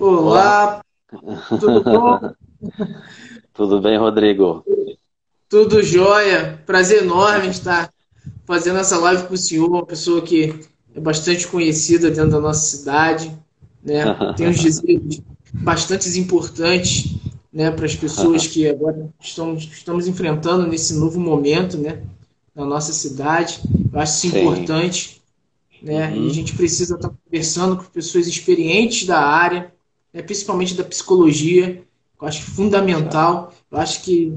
Olá, tudo bom? tudo bem, Rodrigo? Tudo jóia. Prazer enorme estar fazendo essa live com o senhor, uma pessoa que é bastante conhecida dentro da nossa cidade, né? Tem uns desejos bastante importantes, né, para as pessoas que agora estão, estamos enfrentando nesse novo momento, né, na nossa cidade. Eu acho isso Sim. importante, né? Uhum. E a gente precisa estar conversando com pessoas experientes da área, né, principalmente da psicologia. Eu acho fundamental. Eu acho que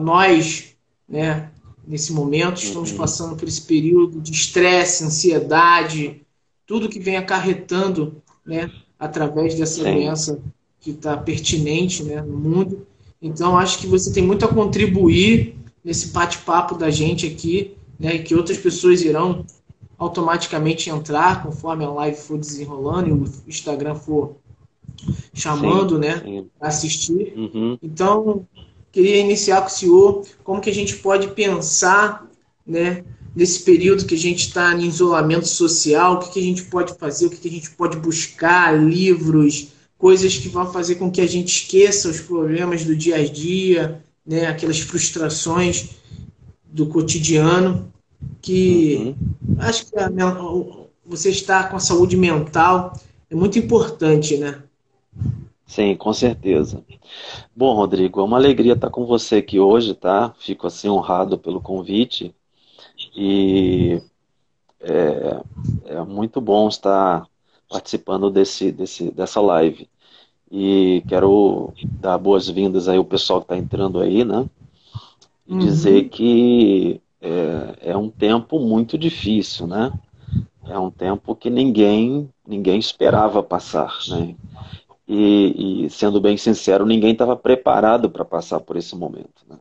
nós, né, nesse momento, estamos uhum. passando por esse período de estresse, ansiedade, tudo que vem acarretando, né, através dessa Sim. doença que está pertinente, né, no mundo. Então, acho que você tem muito a contribuir nesse bate-papo da gente aqui, né, e que outras pessoas irão automaticamente entrar conforme a live for desenrolando e o Instagram for chamando, sim, né, para assistir. Uhum. Então, queria iniciar com o senhor como que a gente pode pensar, né, nesse período que a gente está em isolamento social, o que, que a gente pode fazer, o que, que a gente pode buscar, livros, coisas que vão fazer com que a gente esqueça os problemas do dia a dia, né, aquelas frustrações do cotidiano, que uhum. acho que a, você estar com a saúde mental é muito importante, né? Sim, com certeza. Bom, Rodrigo, é uma alegria estar com você aqui hoje, tá? Fico assim honrado pelo convite e é, é muito bom estar participando desse, desse, dessa live. E quero dar boas-vindas aí ao pessoal que está entrando aí, né? E uhum. dizer que é, é um tempo muito difícil, né? É um tempo que ninguém ninguém esperava passar, né? E, e sendo bem sincero, ninguém estava preparado para passar por esse momento. Né?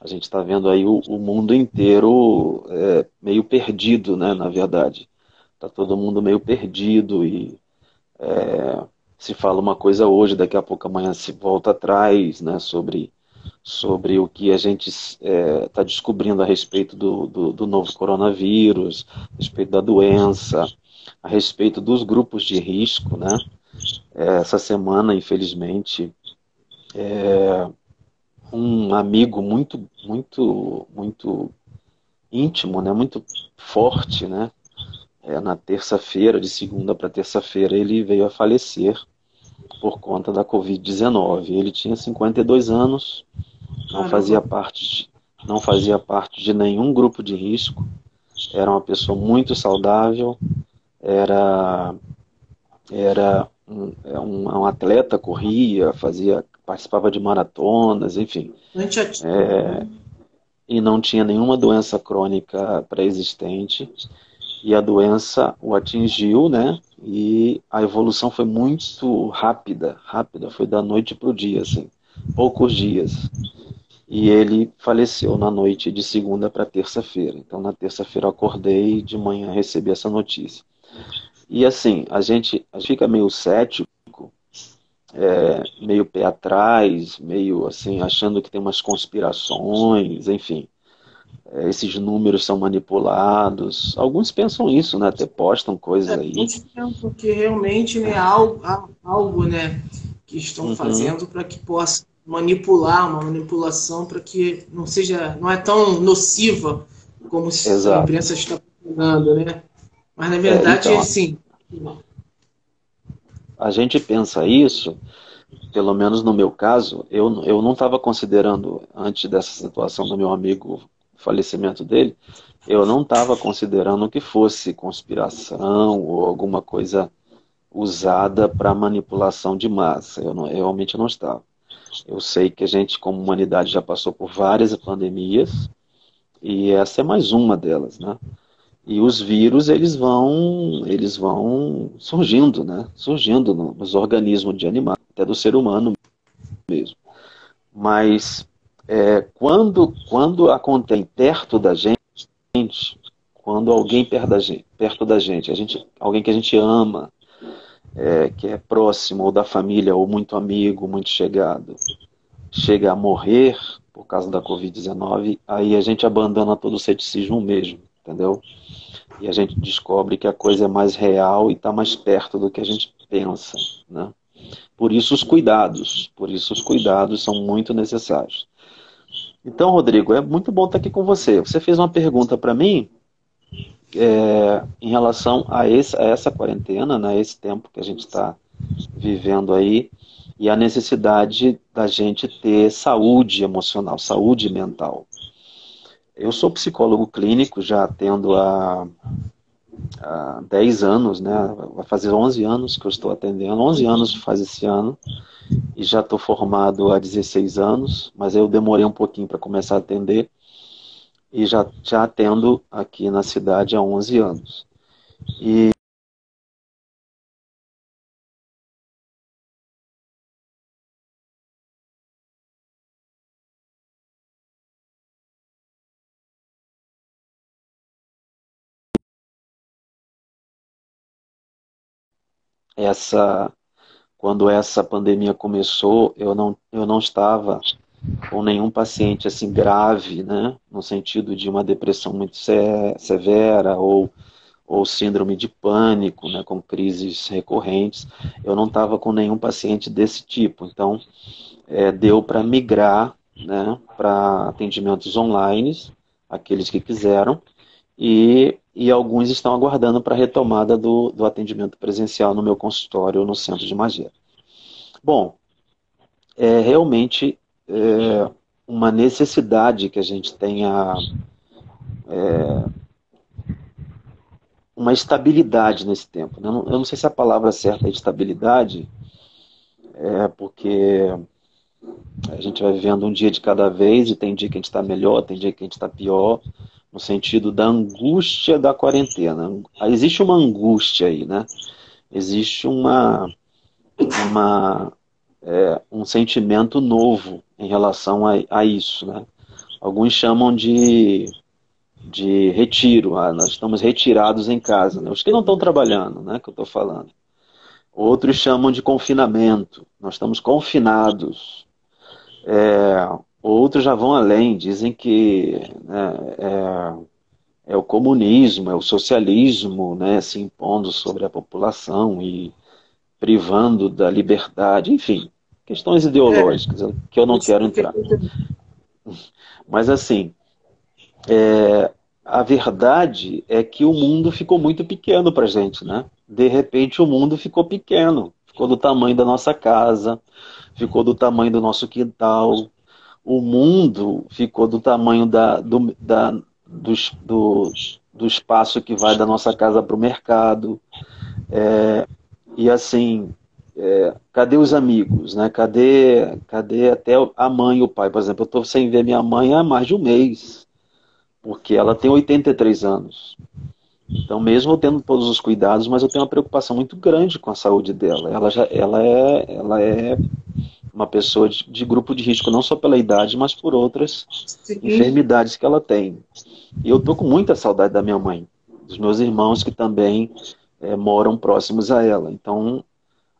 A gente está vendo aí o, o mundo inteiro é, meio perdido, né? Na verdade, está todo mundo meio perdido e é, se fala uma coisa hoje, daqui a pouco amanhã se volta atrás, né? Sobre sobre o que a gente está é, tá descobrindo a respeito do, do, do, novo coronavírus, a respeito da doença, a respeito dos grupos de risco, né? É, essa semana, infelizmente, é, um amigo muito, muito, muito íntimo, né? Muito forte, né? É, na terça-feira, de segunda para terça-feira, ele veio a falecer por conta da Covid-19. Ele tinha 52 anos, não fazia parte de, não fazia parte de nenhum grupo de risco, era uma pessoa muito saudável, era era um, é um, atleta, corria, fazia, participava de maratonas, enfim. É, e não tinha nenhuma doença crônica pré-existente e a doença o atingiu, né? E a evolução foi muito rápida, rápida, foi da noite para o dia, assim, poucos dias. E ele faleceu na noite de segunda para terça-feira. Então, na terça-feira eu acordei e de manhã recebi essa notícia. E assim, a gente, a gente fica meio cético, é, meio pé atrás, meio assim, achando que tem umas conspirações, enfim é, esses números são manipulados. Alguns pensam isso, né? Até postam coisas é, aí. Muitos pensam que realmente né, algo, algo né, que estão uhum. fazendo para que possa manipular, uma manipulação para que não seja, não é tão nociva como Exato. a imprensa está falando, né? Mas na verdade, é, então, assim. A gente pensa isso, pelo menos no meu caso, eu, eu não estava considerando, antes dessa situação do meu amigo falecimento dele, eu não estava considerando que fosse conspiração ou alguma coisa usada para manipulação de massa. Eu, não, eu realmente não estava. Eu sei que a gente, como humanidade, já passou por várias pandemias e essa é mais uma delas, né? E os vírus eles vão eles vão surgindo, né? Surgindo nos organismos de animais, até do ser humano mesmo. Mas é, quando, quando acontece perto da gente, quando alguém perto da gente, perto da gente, a gente alguém que a gente ama, é, que é próximo ou da família ou muito amigo, muito chegado, chega a morrer por causa da Covid-19, aí a gente abandona todo o ceticismo mesmo, entendeu? E a gente descobre que a coisa é mais real e está mais perto do que a gente pensa, né? Por isso os cuidados, por isso os cuidados são muito necessários. Então, Rodrigo, é muito bom estar aqui com você. Você fez uma pergunta para mim é, em relação a, esse, a essa quarentena, né, esse tempo que a gente está vivendo aí, e a necessidade da gente ter saúde emocional, saúde mental. Eu sou psicólogo clínico, já atendo há, há 10 anos, né? Vai fazer 11 anos que eu estou atendendo, 11 anos faz esse ano, e já estou formado há 16 anos, mas eu demorei um pouquinho para começar a atender, e já, já atendo aqui na cidade há 11 anos. E essa quando essa pandemia começou, eu não, eu não estava com nenhum paciente assim grave, né, no sentido de uma depressão muito severa ou, ou síndrome de pânico, né, com crises recorrentes. Eu não estava com nenhum paciente desse tipo. Então, é, deu para migrar né, para atendimentos online, aqueles que quiseram, e, e alguns estão aguardando para a retomada do, do atendimento presencial no meu consultório ou no centro de magia. Bom, é realmente é, uma necessidade que a gente tenha é, uma estabilidade nesse tempo. Né? Eu não, eu não sei se a palavra certa é estabilidade, é porque a gente vai vivendo um dia de cada vez e tem dia que a gente está melhor, tem dia que a gente está pior no sentido da angústia da quarentena. Existe uma angústia aí, né? Existe uma, uma é, um sentimento novo em relação a, a, isso, né? Alguns chamam de, de retiro, ah, nós estamos retirados em casa, né? Os que não estão trabalhando, né? Que eu estou falando. Outros chamam de confinamento, nós estamos confinados. É, Outros já vão além, dizem que né, é, é, o comunismo, é o socialismo né, se impondo sobre a população e privando da liberdade, enfim, questões ideológicas é, que eu não quero entrar. Mas assim, é, a verdade é que o mundo ficou muito pequeno para gente, né? De repente o mundo ficou pequeno, ficou do tamanho da nossa casa, ficou do tamanho do nosso quintal, o mundo ficou do tamanho da, do, da, do, do, do espaço que vai da nossa casa para o mercado. É, e assim, é, cadê os amigos? Né? Cadê, cadê até a mãe e o pai? Por exemplo, eu estou sem ver minha mãe há mais de um mês, porque ela tem 83 anos. Então, mesmo tendo todos os cuidados, mas eu tenho uma preocupação muito grande com a saúde dela. Ela, já, ela, é, ela é uma pessoa de, de, grupo de risco, não só pela idade, mas por outras Sim. enfermidades que ela tem. E eu tô com muita saudade da minha mãe, dos meus irmãos que também é, moram próximos a ela. Então,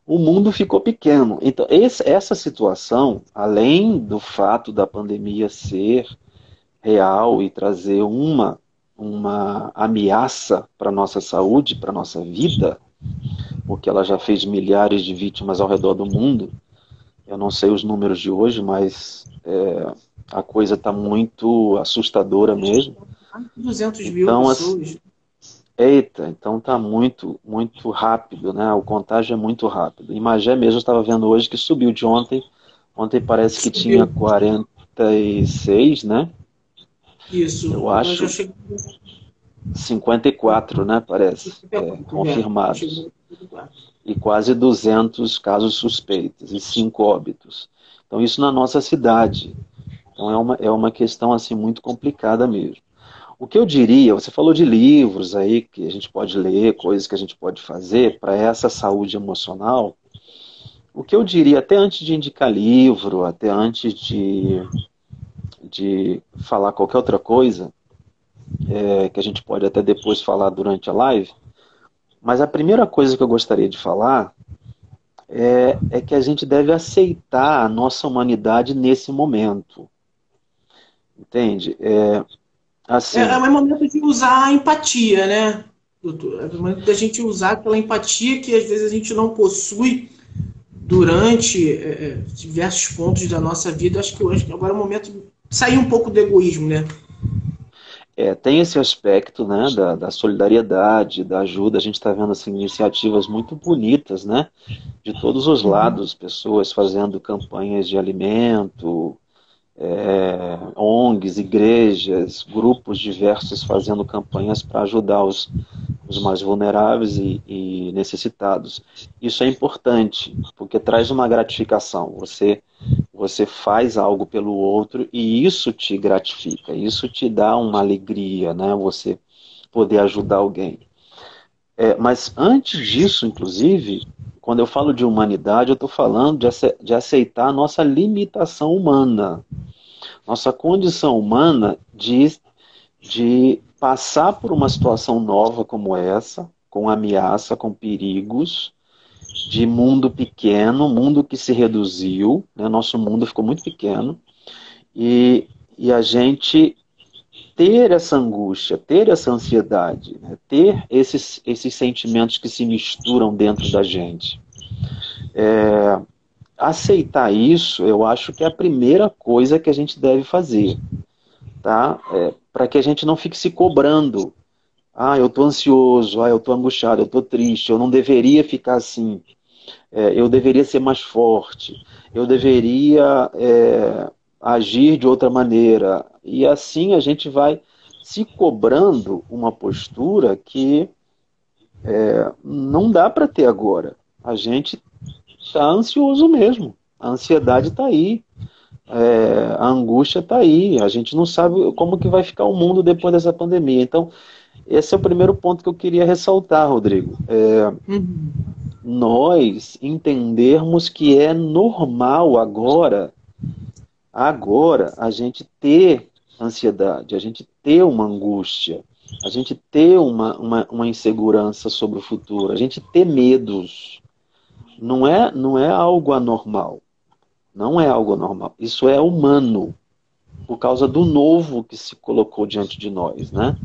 o mundo ficou pequeno. Então, esse, essa situação, além do fato da pandemia ser real e trazer uma, uma ameaça para a nossa saúde, para a nossa vida, porque ela já fez milhares de vítimas ao redor do mundo, eu não sei os números de hoje, mas é, a coisa está muito assustadora mesmo. 200 mil então, pessoas. Assim, eita, então está muito, muito rápido, né? O contágio é muito rápido. Em Magé mesmo, estava vendo hoje que subiu de ontem. Ontem parece que tinha 46, né? Isso. Eu acho. 54, né? Parece. É, confirmados e quase 200 casos suspeitos e 5 óbitos. Então isso na nossa cidade. Então é uma, é uma questão assim muito complicada mesmo. O que eu diria, você falou de livros aí que a gente pode ler, coisas que a gente pode fazer para essa saúde emocional. O que eu diria, até antes de indicar livro, até antes de, de falar qualquer outra coisa, é, que a gente pode até depois falar durante a live, mas a primeira coisa que eu gostaria de falar é, é que a gente deve aceitar a nossa humanidade nesse momento. Entende? É, assim, é, é um momento de usar a empatia, né, doutor? É o momento da gente usar aquela empatia que às vezes a gente não possui durante é, diversos pontos da nossa vida. Acho que hoje agora é o momento de sair um pouco do egoísmo, né? É, tem esse aspecto né, da, da solidariedade, da ajuda. A gente está vendo assim, iniciativas muito bonitas, né? De todos os lados, pessoas fazendo campanhas de alimento, é, ONGs, igrejas, grupos diversos fazendo campanhas para ajudar os, os mais vulneráveis e, e, necessitados. Isso é importante, porque traz uma gratificação. Você, você faz algo pelo outro e isso te gratifica, isso te dá uma alegria, né? Você poder ajudar alguém. É, mas antes disso, inclusive, quando eu falo de humanidade, eu estou falando de, de aceitar a nossa limitação humana nossa condição humana de, de passar por uma situação nova como essa, com ameaça, com perigos, de mundo pequeno, mundo que se reduziu, né? nosso mundo ficou muito pequeno, e, e a gente ter essa angústia, ter essa ansiedade, né? ter esses, esses sentimentos que se misturam dentro da gente. É, aceitar isso, eu acho que é a primeira coisa que a gente deve fazer, tá? É, para que a gente não fique se cobrando. Ah, eu estou ansioso, ah, eu estou angustiado, eu estou triste, eu não deveria ficar assim. É, eu deveria ser mais forte, eu deveria é, agir de outra maneira. E assim a gente vai se cobrando uma postura que é, não dá para ter agora. A gente está ansioso mesmo. A ansiedade está aí. É, a angústia está aí. A gente não sabe como que vai ficar o mundo depois dessa pandemia. Então, esse é o primeiro ponto que eu queria ressaltar, Rodrigo. É, uhum. Nós entendermos que é normal agora, agora, a gente ter ansiedade, a gente ter uma angústia, a gente ter uma, uma, uma insegurança sobre o futuro, a gente ter medos não é, não é algo anormal. Não é algo anormal. Isso é humano, por causa do novo que se colocou diante de nós, né?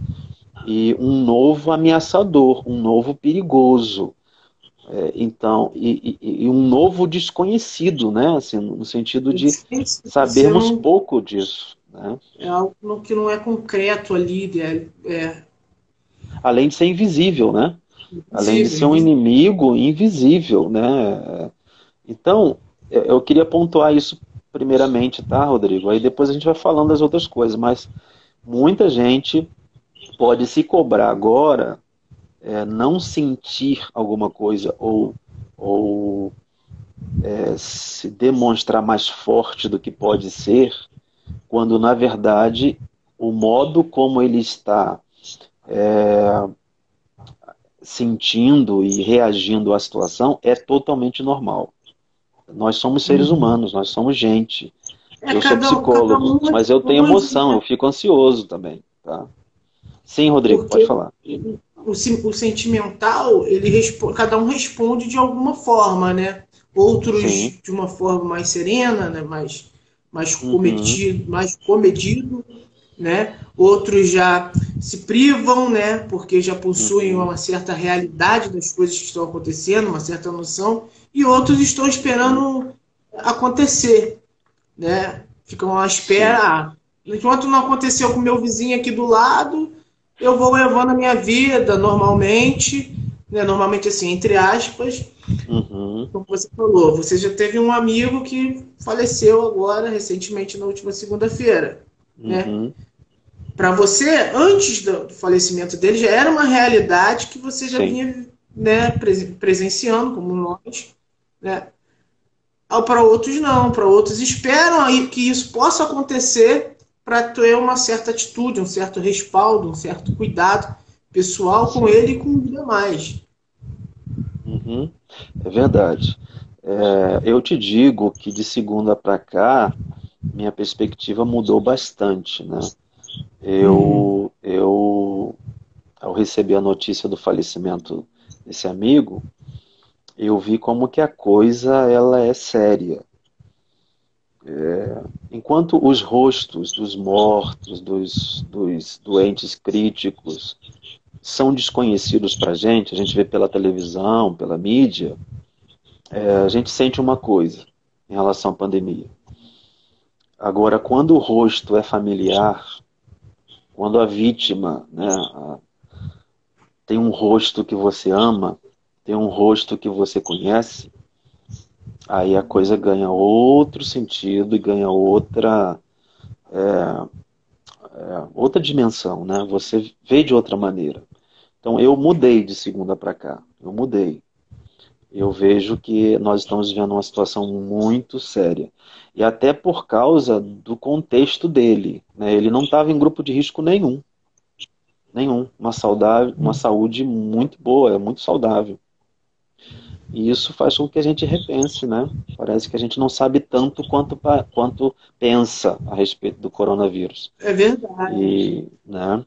E um novo ameaçador, um novo perigoso. É, então, e, e, e, um novo desconhecido, né? Assim, no sentido de sabermos não, pouco disso. Né? É algo que não é concreto ali. É, é... Além de ser invisível, né? Além de ser um inimigo invisível, né? Então, eu queria pontuar isso primeiramente, tá, Rodrigo? Aí depois a gente vai falando das outras coisas, mas muita gente pode se cobrar agora é, não sentir alguma coisa ou, ou é, se demonstrar mais forte do que pode ser, quando na verdade o modo como ele está é, sentindo e reagindo à situação é totalmente normal. Nós somos seres uhum. humanos, nós somos gente. É, eu sou psicólogo, um, mas eu tenho emoção, eu fico ansioso também. Tá? Sim, Rodrigo, Porque pode falar. O, o sentimental, ele cada um responde de alguma forma, né? Outros Sim. de uma forma mais serena, né? mais, mais, uhum. cometido, mais comedido, né? Outros já se privam, né? Porque já possuem uhum. uma certa realidade das coisas que estão acontecendo, uma certa noção, e outros estão esperando acontecer, né? Ficam à espera. Enquanto não aconteceu com meu vizinho aqui do lado, eu vou levando a minha vida normalmente, né? Normalmente assim, entre aspas. Uhum. Como você falou, você já teve um amigo que faleceu agora, recentemente, na última segunda-feira. Né? Uhum. Para você, antes do falecimento dele, já era uma realidade que você já Sim. vinha né, presenciando, como nós. Né? Para outros, não. Para outros, esperam que isso possa acontecer para ter uma certa atitude, um certo respaldo, um certo cuidado pessoal com ele e com os demais. Uhum. É verdade. É, eu te digo que de segunda para cá, minha perspectiva mudou bastante, né? Eu, eu, ao receber a notícia do falecimento desse amigo, eu vi como que a coisa ela é séria. É, enquanto os rostos dos mortos, dos, dos doentes críticos, são desconhecidos para a gente, a gente vê pela televisão, pela mídia, é, a gente sente uma coisa em relação à pandemia. Agora, quando o rosto é familiar, quando a vítima né, tem um rosto que você ama, tem um rosto que você conhece, aí a coisa ganha outro sentido e ganha outra é, é, outra dimensão, né? Você vê de outra maneira. Então eu mudei de segunda para cá, eu mudei. Eu vejo que nós estamos vivendo uma situação muito séria e até por causa do contexto dele, né? Ele não estava em grupo de risco nenhum, nenhum, uma saudade, uma saúde muito boa, é muito saudável. E isso faz com que a gente repense, né? Parece que a gente não sabe tanto quanto, quanto pensa a respeito do coronavírus. É verdade. E, né?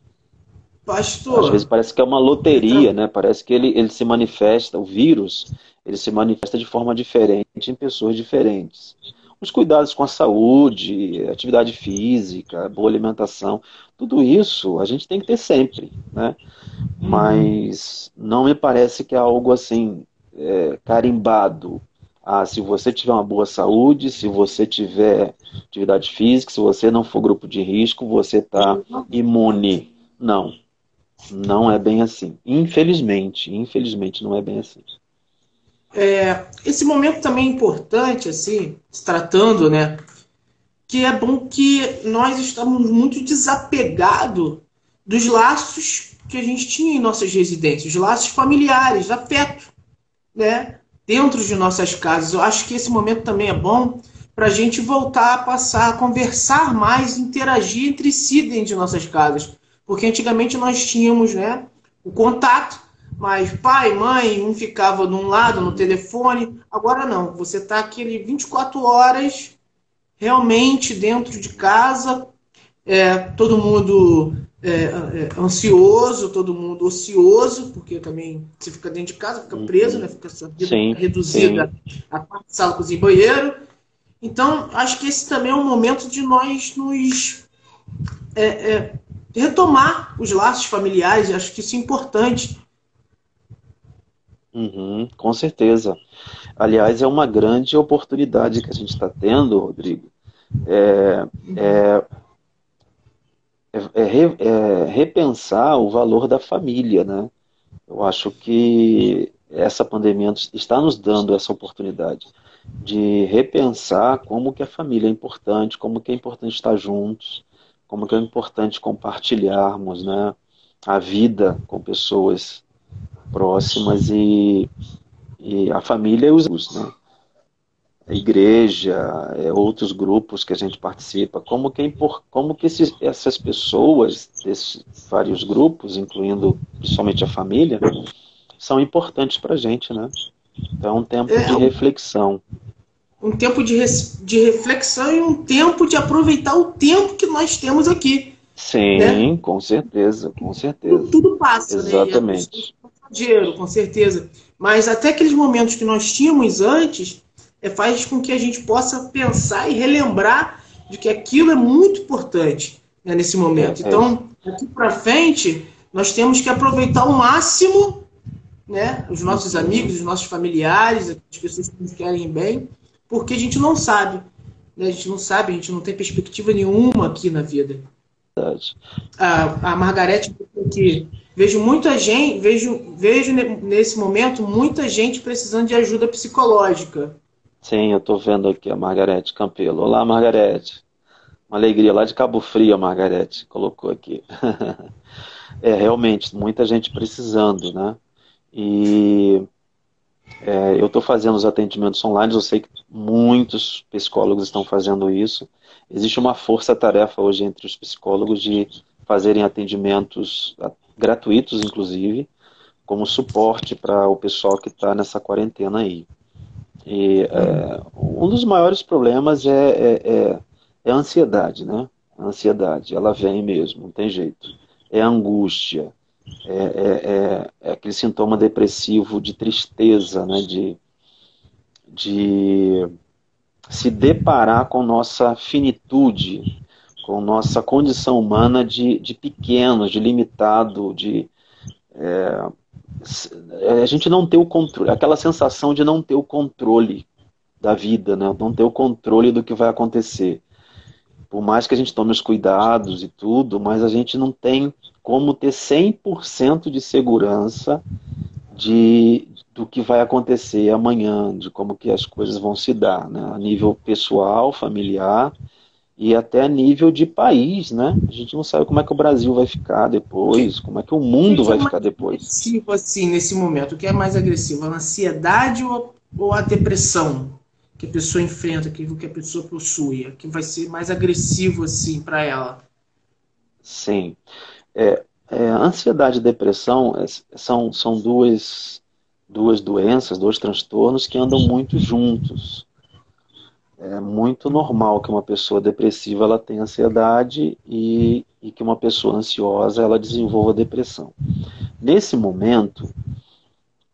Pastor. Às vezes parece que é uma loteria, né? Parece que ele, ele se manifesta, o vírus, ele se manifesta de forma diferente em pessoas diferentes. Os cuidados com a saúde, atividade física, boa alimentação, tudo isso a gente tem que ter sempre, né? Mas não me parece que é algo assim é, carimbado. Ah, se você tiver uma boa saúde, se você tiver atividade física, se você não for grupo de risco, você está imune. Não, não é bem assim. Infelizmente, infelizmente não é bem assim. É, esse momento também é importante, assim, se tratando, né? Que é bom que nós estamos muito desapegados dos laços que a gente tinha em nossas residências, os laços familiares, afeto né, dentro de nossas casas. Eu acho que esse momento também é bom para a gente voltar a passar a conversar mais, interagir entre si dentro de nossas casas. Porque antigamente nós tínhamos né, o contato, mas pai, mãe, um ficava de um lado no telefone. Agora não, você está aquele 24 horas realmente dentro de casa, é, todo mundo é, é, ansioso, todo mundo ocioso, porque também você fica dentro de casa, fica preso, né? fica sim, reduzida sim. a parte sala, cozinha e banheiro. Então, acho que esse também é um momento de nós nos é, é, retomar os laços familiares, acho que isso é importante. Uhum, com certeza. Aliás, é uma grande oportunidade que a gente está tendo, Rodrigo. É, é é, é, é, repensar o valor da família, né? Eu acho que essa pandemia está nos dando essa oportunidade de repensar como que a família é importante, como que é importante estar juntos, como que é importante compartilharmos, né? A vida com pessoas próximas e, e a família e os né? a igreja, é, outros grupos que a gente participa, como que, é como que esses, essas pessoas, desses vários grupos, incluindo principalmente a família, são importantes para a gente, né? Então é um tempo é, de reflexão. Um tempo de, de reflexão e um tempo de aproveitar o tempo que nós temos aqui. Sim, né? com certeza, com certeza. Tudo, tudo passa, Exatamente. né? Dinheiro, com certeza. Mas até aqueles momentos que nós tínhamos antes, é, faz com que a gente possa pensar e relembrar de que aquilo é muito importante né, nesse momento. É, então, daqui para frente, nós temos que aproveitar ao máximo né, os nossos amigos, os nossos familiares, as pessoas que nos querem bem, porque a gente não sabe. Né, a gente não sabe, a gente não tem perspectiva nenhuma aqui na vida. A, a Margarete que vejo muita gente, vejo, vejo nesse momento muita gente precisando de ajuda psicológica. Sim, eu estou vendo aqui a Margarete Campelo. Olá, Margarete. Uma alegria lá de Cabo Frio, a Margarete colocou aqui. é, realmente, muita gente precisando, né? E é, eu estou fazendo os atendimentos online, eu sei que muitos psicólogos estão fazendo isso. Existe uma força-tarefa hoje entre os psicólogos de fazerem atendimentos gratuitos, inclusive, como suporte para o pessoal que está nessa quarentena aí. E é, um dos maiores problemas é, é, é, é, a ansiedade, né? A ansiedade, ela vem mesmo, não tem jeito. É angústia, é, é, é, é aquele sintoma depressivo de tristeza, né? De, de se deparar com nossa finitude, com nossa condição humana de, de pequeno, de limitado, de, é, a gente não ter o controle, aquela sensação de não ter o controle da vida, né? não ter o controle do que vai acontecer. Por mais que a gente tome os cuidados e tudo, mas a gente não tem como ter 100% de segurança de, do que vai acontecer amanhã, de como que as coisas vão se dar, né? a nível pessoal, familiar e até a nível de país, né? A gente não sabe como é que o Brasil vai ficar depois, como é que o mundo vai ficar depois. Agressivo assim nesse momento, o que é mais agressivo, a ansiedade ou, ou a depressão que a pessoa enfrenta, que, que a pessoa possui, que vai ser mais agressivo assim para ela? Sim, é, é, ansiedade e depressão é, são são duas duas doenças, dois transtornos que andam muito juntos é muito normal que uma pessoa depressiva ela tenha ansiedade e, e que uma pessoa ansiosa ela desenvolva depressão. Nesse momento,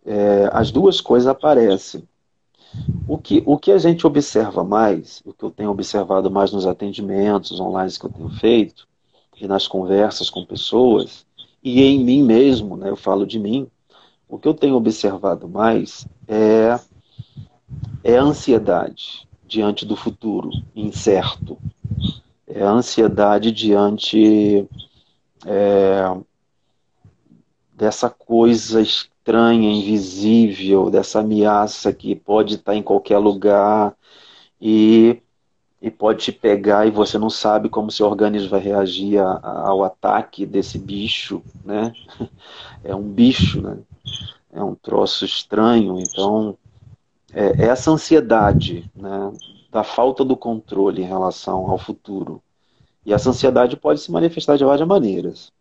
é, as duas coisas aparecem. O que, o que a gente observa mais, o que eu tenho observado mais nos atendimentos online que eu tenho feito, e nas conversas com pessoas, e em mim mesmo, né, eu falo de mim, o que eu tenho observado mais é, é a ansiedade diante do futuro incerto, é a ansiedade diante é, dessa coisa estranha, invisível, dessa ameaça que pode estar em qualquer lugar e, e pode te pegar e você não sabe como seu organismo vai reagir a, a, ao ataque desse bicho, né? É um bicho, né? É um troço estranho, então é, essa ansiedade né, da falta do controle em relação ao futuro. E essa ansiedade pode se manifestar de várias maneiras.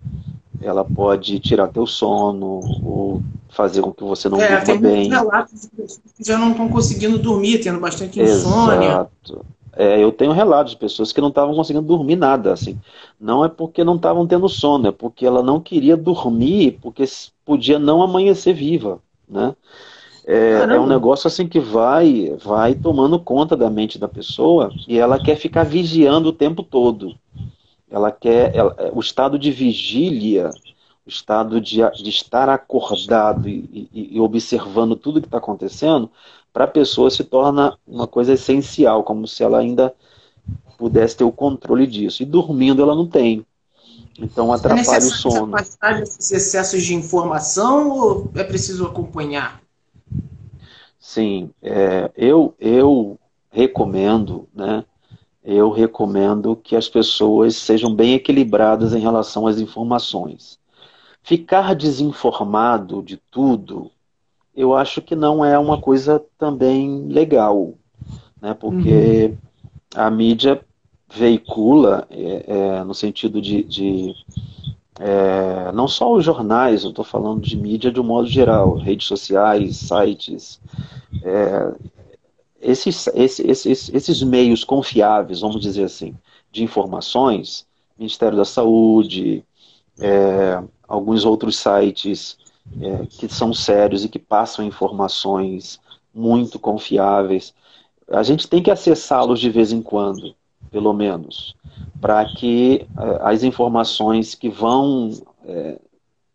Ela pode tirar teu sono, ou fazer com que você não é, durma bem. relatos de pessoas que já não estão conseguindo dormir, tendo bastante insônia. Exato. É, eu tenho relatos de pessoas que não estavam conseguindo dormir nada, assim. Não é porque não estavam tendo sono, é porque ela não queria dormir, porque podia não amanhecer viva, né? É, é, um negócio assim que vai, vai tomando conta da mente da pessoa e ela quer ficar vigiando o tempo todo. Ela quer ela, é, o estado de vigília, o estado de, de estar acordado e, e, e observando tudo que está acontecendo, para a pessoa se torna uma coisa essencial, como se ela ainda pudesse ter o controle disso. E dormindo ela não tem. Então atrapalha é o sono. É esses excessos de informação ou é preciso acompanhar? Sim, é, eu, eu recomendo, né? Eu recomendo que as pessoas sejam bem equilibradas em relação às informações. Ficar desinformado de tudo, eu acho que não é uma coisa também legal, né? Porque uhum. a mídia veicula, é, é, no sentido de, de é, não só os jornais, eu estou falando de mídia de um modo geral, redes sociais, sites, é, esses, esses, esses meios confiáveis, vamos dizer assim, de informações, Ministério da Saúde, é, alguns outros sites é, que são sérios e que passam informações muito confiáveis, a gente tem que acessá-los de vez em quando, pelo menos para que eh, as informações que vão, é,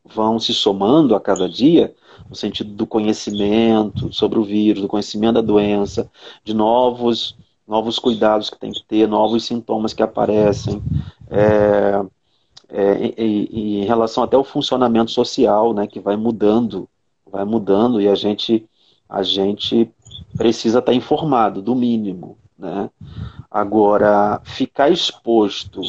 vão se somando a cada dia, no sentido do conhecimento sobre o vírus, do conhecimento da doença, de novos, novos cuidados que tem que ter, novos sintomas que aparecem, é, é, e, e, em relação até ao funcionamento social, né, que vai mudando, vai mudando e a gente, a gente precisa estar informado, do mínimo, né? Agora, ficar exposto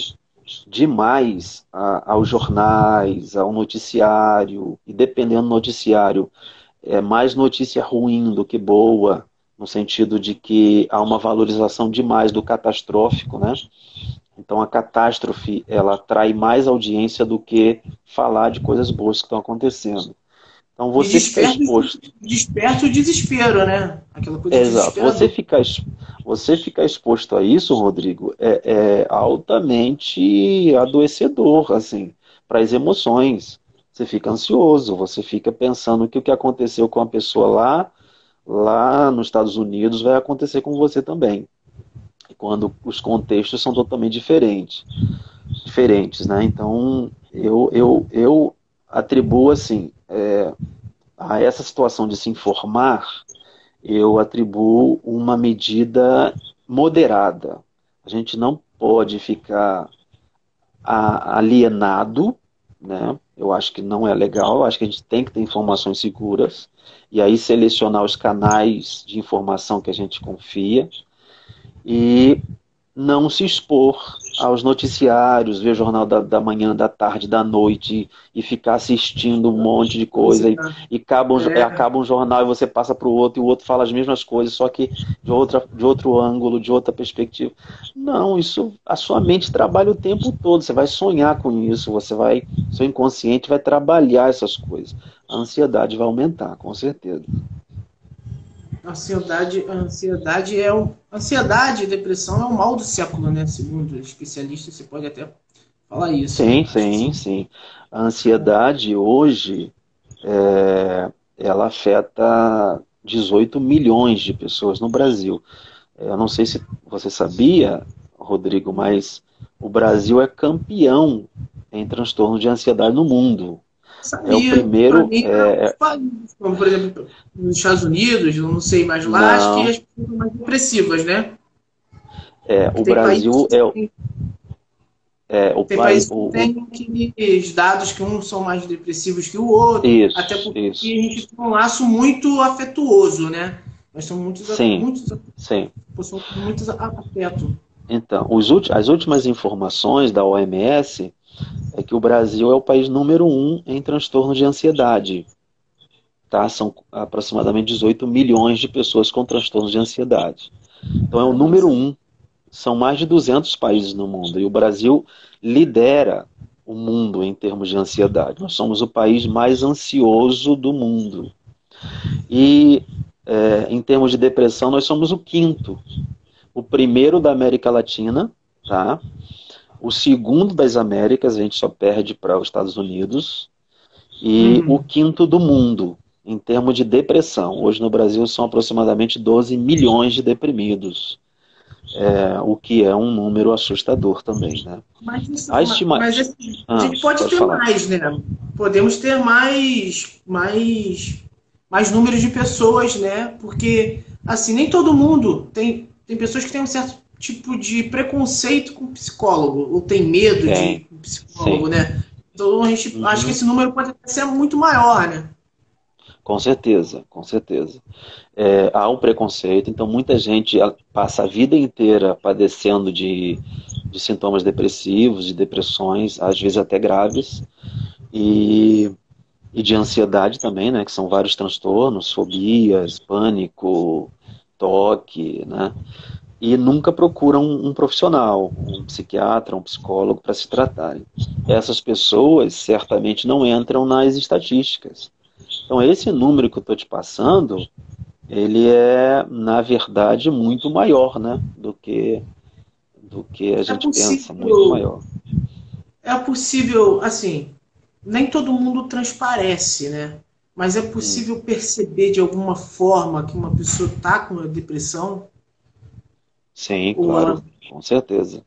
demais a, aos jornais, ao noticiário, e dependendo do noticiário, é mais notícia ruim do que boa, no sentido de que há uma valorização demais do catastrófico, né? Então a catástrofe ela atrai mais audiência do que falar de coisas boas que estão acontecendo. Então você fica exposto. Desperta o desespero, né? Aquela coisa Exato. Você fica, você fica exposto a isso, Rodrigo, é, é altamente adoecedor, assim, para as emoções. Você fica ansioso, você fica pensando que o que aconteceu com a pessoa lá, lá nos Estados Unidos, vai acontecer com você também. Quando os contextos são totalmente diferentes. Diferentes, né? Então, eu, eu, eu atribuo assim é, a essa situação de se informar, eu atribuo uma medida moderada. A gente não pode ficar alienado, né? Eu acho que não é legal, eu acho que a gente tem que ter informações seguras e aí selecionar os canais de informação que a gente confia e não se expor aos noticiários, ver jornal da, da manhã, da tarde, da noite e ficar assistindo um monte de coisa e, e acaba, um, é. acaba um jornal e você passa para o outro e o outro fala as mesmas coisas, só que de, outra, de outro ângulo, de outra perspectiva. Não, isso a sua mente trabalha o tempo todo, você vai sonhar com isso, você vai, seu inconsciente vai trabalhar essas coisas. A ansiedade vai aumentar, com certeza ansiedade, ansiedade é o ansiedade e depressão é o mal do século, né? Segundo especialistas, você pode até falar isso. Sim, né? sim, sim. A ansiedade hoje é, ela afeta 18 milhões de pessoas no Brasil. Eu não sei se você sabia, Rodrigo, mas o Brasil é campeão em transtorno de ansiedade no mundo. Sabia, é o primeiro. Mim, é, é... Como, por exemplo, nos Estados Unidos, não sei mais lá, não. acho que as pessoas são mais depressivas, né? É, o Brasil é o. É, o tem país o, tem aqueles dados que uns são mais depressivos que o outro, isso, até porque isso. a gente tem um laço muito afetuoso, né? Nós somos muitos, sim, muitos, sim. muitos afeto. Então, os, as últimas informações da OMS é que o Brasil é o país número um em transtorno de ansiedade. Tá? São aproximadamente 18 milhões de pessoas com transtorno de ansiedade. Então é o número um. São mais de 200 países no mundo. E o Brasil lidera o mundo em termos de ansiedade. Nós somos o país mais ansioso do mundo. E é, em termos de depressão, nós somos o quinto. O primeiro da América Latina, tá? O segundo das Américas, a gente só perde para os Estados Unidos. E uhum. o quinto do mundo, em termos de depressão. Hoje no Brasil são aproximadamente 12 milhões de deprimidos. É, o que é um número assustador também, né? Mas, a, estima... mas assim, ah, a gente pode, pode ter falar. mais, né? Podemos ter mais, mais, mais números de pessoas, né? Porque assim nem todo mundo tem tem pessoas que têm um certo tipo de preconceito com psicólogo, ou tem medo é. de psicólogo, Sim. né? Então a gente uhum. acho que esse número pode ser muito maior, né? Com certeza, com certeza. É, há um preconceito, então muita gente passa a vida inteira padecendo de, de sintomas depressivos, de depressões, às vezes até graves, e, e de ansiedade também, né? Que são vários transtornos, fobias, pânico, toque, né? E nunca procuram um, profissional, um psiquiatra, um psicólogo para se tratarem. Essas pessoas certamente não entram nas estatísticas. Então, esse número que eu estou te passando, ele é, na verdade, muito maior né, do, que, do que a é gente é possível, pensa, muito maior. É possível, assim, nem todo mundo transparece, né? Mas é possível hum. perceber de alguma forma que uma pessoa está com a depressão Sim, claro, com certeza.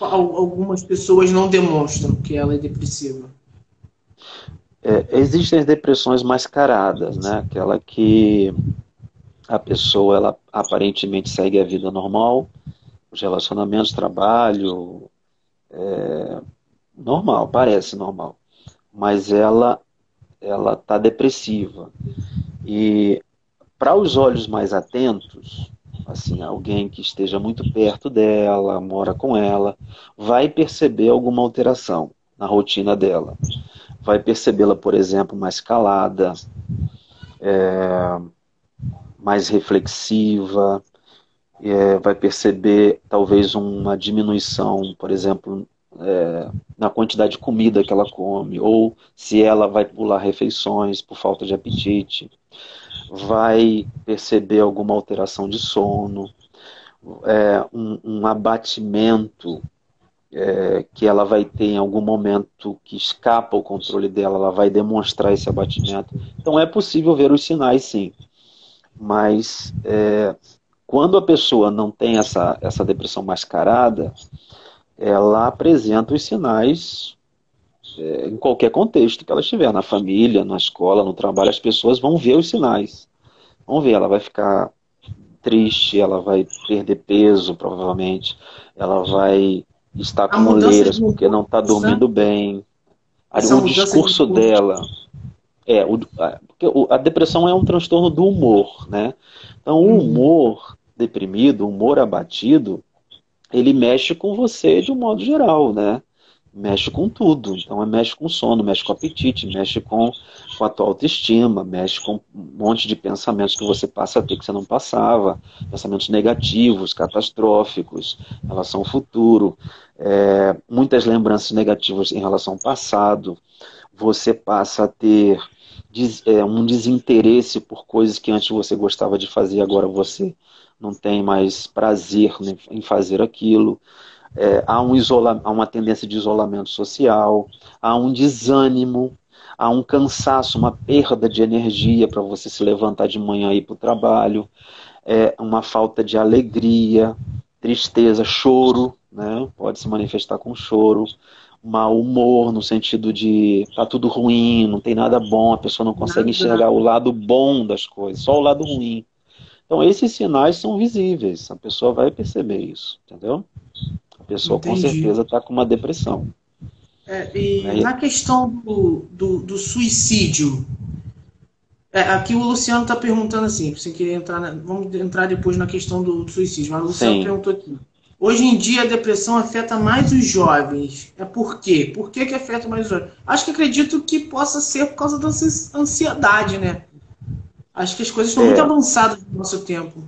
algumas pessoas não demonstram que ela é depressiva. É, existem as depressões mascaradas, né? Aquela que a pessoa ela aparentemente segue a vida normal, os relacionamentos, trabalho, é, normal, parece normal, mas ela ela está depressiva e para os olhos mais atentos assim, alguém que esteja muito perto dela, mora com ela, vai perceber alguma alteração na rotina dela. Vai percebê-la, por exemplo, mais calada, é, mais reflexiva, é, vai perceber talvez uma diminuição, por exemplo, é, na quantidade de comida que ela come, ou se ela vai pular refeições por falta de apetite vai perceber alguma alteração de sono, é, um, um, abatimento é, que ela vai ter em algum momento que escapa o controle dela, ela vai demonstrar esse abatimento. Então é possível ver os sinais, sim. Mas é, quando a pessoa não tem essa, essa depressão mascarada, ela apresenta os sinais é, em qualquer contexto que ela estiver, na família, na escola, no trabalho, as pessoas vão ver os sinais. Vão ver, ela vai ficar triste, ela vai perder peso, provavelmente, ela vai estar com moleiras porque não está dormindo bem. o discurso de dela. É, o, a, porque a depressão é um transtorno do humor, né? Então, o uhum. humor deprimido, o humor abatido, ele mexe com você de um modo geral, né? Mexe com tudo. Então, é, mexe com sono, mexe com apetite, mexe com, com a tua autoestima, mexe com um monte de pensamentos que você passa a ter que você não passava, pensamentos negativos, catastróficos, em relação ao futuro, é, muitas lembranças negativas em relação ao passado. Você passa a ter é, um desinteresse por coisas que antes você gostava de fazer, agora você não tem mais prazer em fazer aquilo. É, há, um isola, há uma tendência de isolamento social, há um desânimo, há um cansaço, uma perda de energia para você se levantar de manhã e ir para o trabalho, é, uma falta de alegria, tristeza, choro, né? pode se manifestar com choro, mau humor no sentido de tá tudo ruim, não tem nada bom, a pessoa não consegue enxergar o lado bom das coisas, só o lado ruim. Então, esses sinais são visíveis, a pessoa vai perceber isso, entendeu? A pessoa Entendi. com certeza está com uma depressão. É, e né? na questão do, do, do suicídio, é, aqui o Luciano está perguntando assim, você querer entrar, na, vamos entrar depois na questão do, do suicídio, mas o Luciano Sim. perguntou aqui. Hoje em dia a depressão afeta mais os jovens. É por quê? Por que, que afeta mais os jovens? Acho que acredito que possa ser por causa da ansiedade, né? Acho que as coisas estão é. muito avançadas no nosso tempo.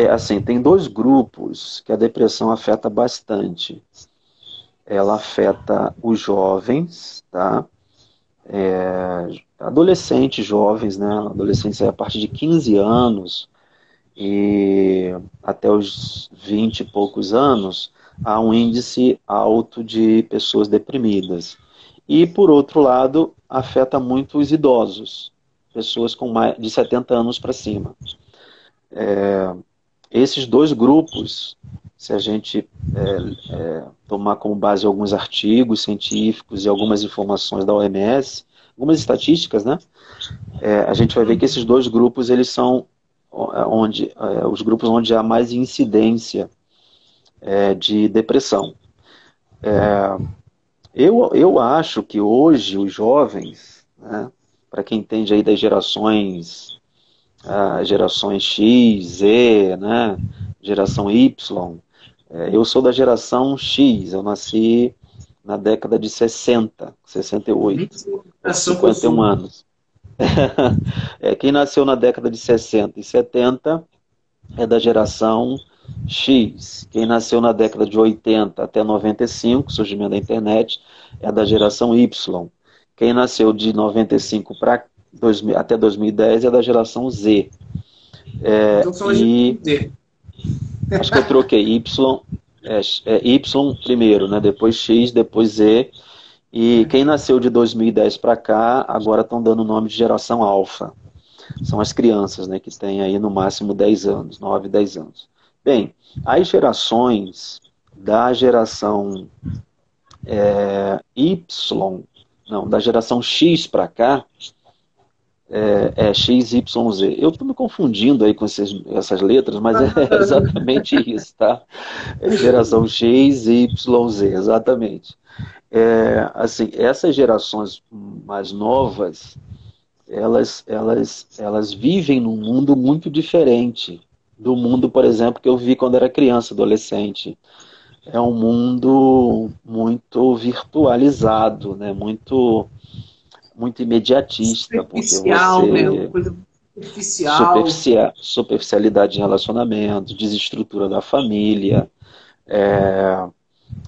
É assim, tem dois grupos que a depressão afeta bastante. Ela afeta os jovens, tá? É, adolescentes, jovens, né? Adolescentes a partir de 15 anos e até os 20 e poucos anos, há um índice alto de pessoas deprimidas. E, por outro lado, afeta muito os idosos pessoas com mais de 70 anos para cima. É, esses dois grupos, se a gente é, é, tomar como base alguns artigos científicos e algumas informações da OMS, algumas estatísticas, né? É, a gente vai ver que esses dois grupos eles são é, onde é, os grupos onde há mais incidência de depressão. eu, eu acho que hoje os jovens, né, para quem entende aí das gerações, ah, gerações X, Z, né, geração Y. É, eu sou da geração X, eu nasci na década de 60, 68, 51 anos. é, quem nasceu na década de 60 e 70 é da geração X. Quem nasceu na década de 80 até 95, surgimento da internet, é da geração Y. Quem nasceu de 95 para até 2010 é da geração Z. É, então e Z. acho que eu troquei Y, é, é, Y primeiro, né? Depois X, depois Z. E quem nasceu de 2010 para cá, agora estão dando o nome de geração alfa. São as crianças, né? Que têm aí no máximo 10 anos, 9, 10 anos. Bem, as gerações da geração é, Y não, da geração X para cá, é, é XYZ. Eu estou me confundindo aí com esses, essas letras, mas é exatamente isso, tá? É geração X, Y, Z, exatamente. É, assim, essas gerações mais novas, elas, elas, elas vivem num mundo muito diferente do mundo, por exemplo, que eu vi quando era criança, adolescente é um mundo muito virtualizado, né? muito, muito imediatista. Superficial, porque você... né? coisa superficial. Superficial, superficialidade de relacionamento, desestrutura da família, é,